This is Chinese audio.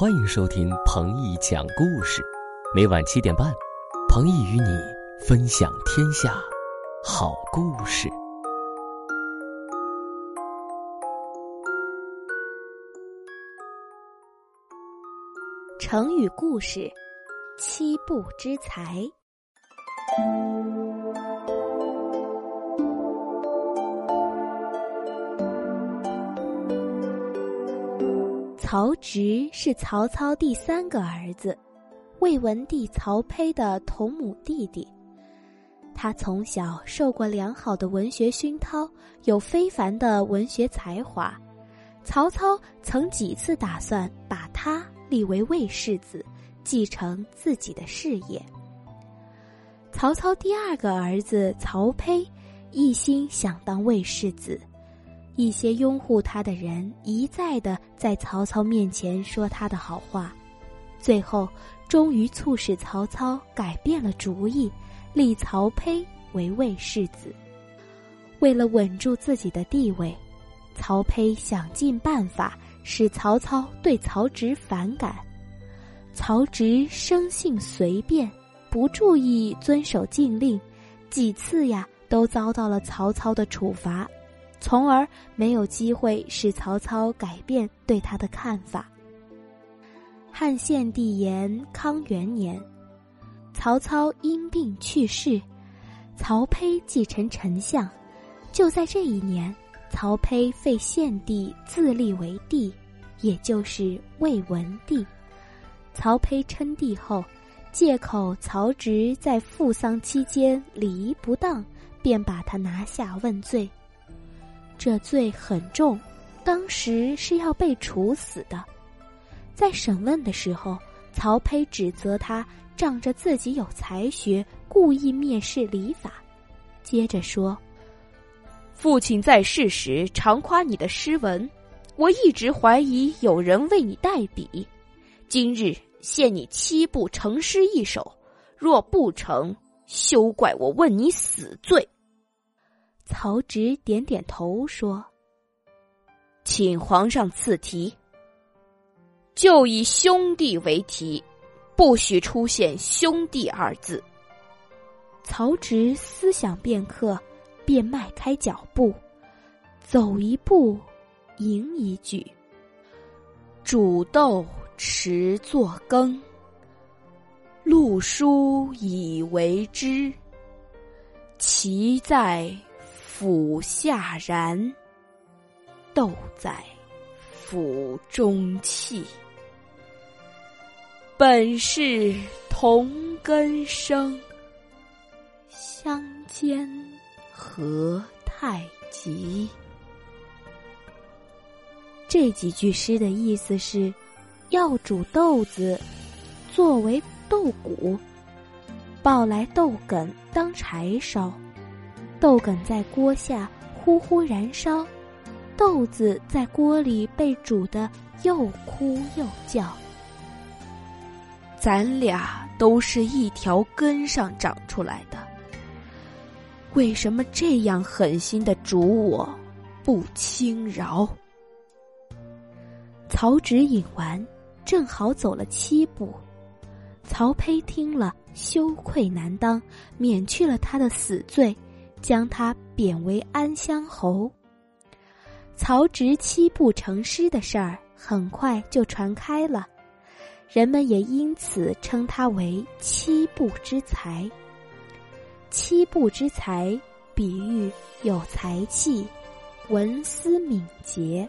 欢迎收听彭毅讲故事，每晚七点半，彭毅与你分享天下好故事。成语故事：七步之才。曹植是曹操第三个儿子，魏文帝曹丕的同母弟弟。他从小受过良好的文学熏陶，有非凡的文学才华。曹操曾几次打算把他立为魏世子，继承自己的事业。曹操第二个儿子曹丕，一心想当魏世子。一些拥护他的人一再的在曹操面前说他的好话，最后终于促使曹操改变了主意，立曹丕为魏世子。为了稳住自己的地位，曹丕想尽办法使曹操对曹植反感。曹植生性随便，不注意遵守禁令，几次呀都遭到了曹操的处罚。从而没有机会使曹操改变对他的看法。汉献帝延康元年，曹操因病去世，曹丕继承丞相。就在这一年，曹丕废献帝，自立为帝，也就是魏文帝。曹丕称帝后，借口曹植在父丧期间礼仪不当，便把他拿下问罪。这罪很重，当时是要被处死的。在审问的时候，曹丕指责他仗着自己有才学，故意蔑视礼法。接着说：“父亲在世时常夸你的诗文，我一直怀疑有人为你代笔。今日限你七步成诗一首，若不成，休怪我问你死罪。”曹植点点头说：“请皇上赐题，就以兄弟为题，不许出现‘兄弟’二字。”曹植思想片刻，便迈开脚步，走一步，迎一句：“煮豆持作羹，漉菽以为汁。其在。”釜下燃，豆在釜中泣。本是同根生，相煎何太急？这几句诗的意思是：要煮豆子作为豆鼓，抱来豆梗当柴烧。豆梗在锅下呼呼燃烧，豆子在锅里被煮得又哭又叫。咱俩都是一条根上长出来的，为什么这样狠心的煮我，不轻饶？曹植饮完，正好走了七步，曹丕听了羞愧难当，免去了他的死罪。将他贬为安乡侯。曹植七步成诗的事儿很快就传开了，人们也因此称他为七步之才。七步之才，比喻有才气，文思敏捷。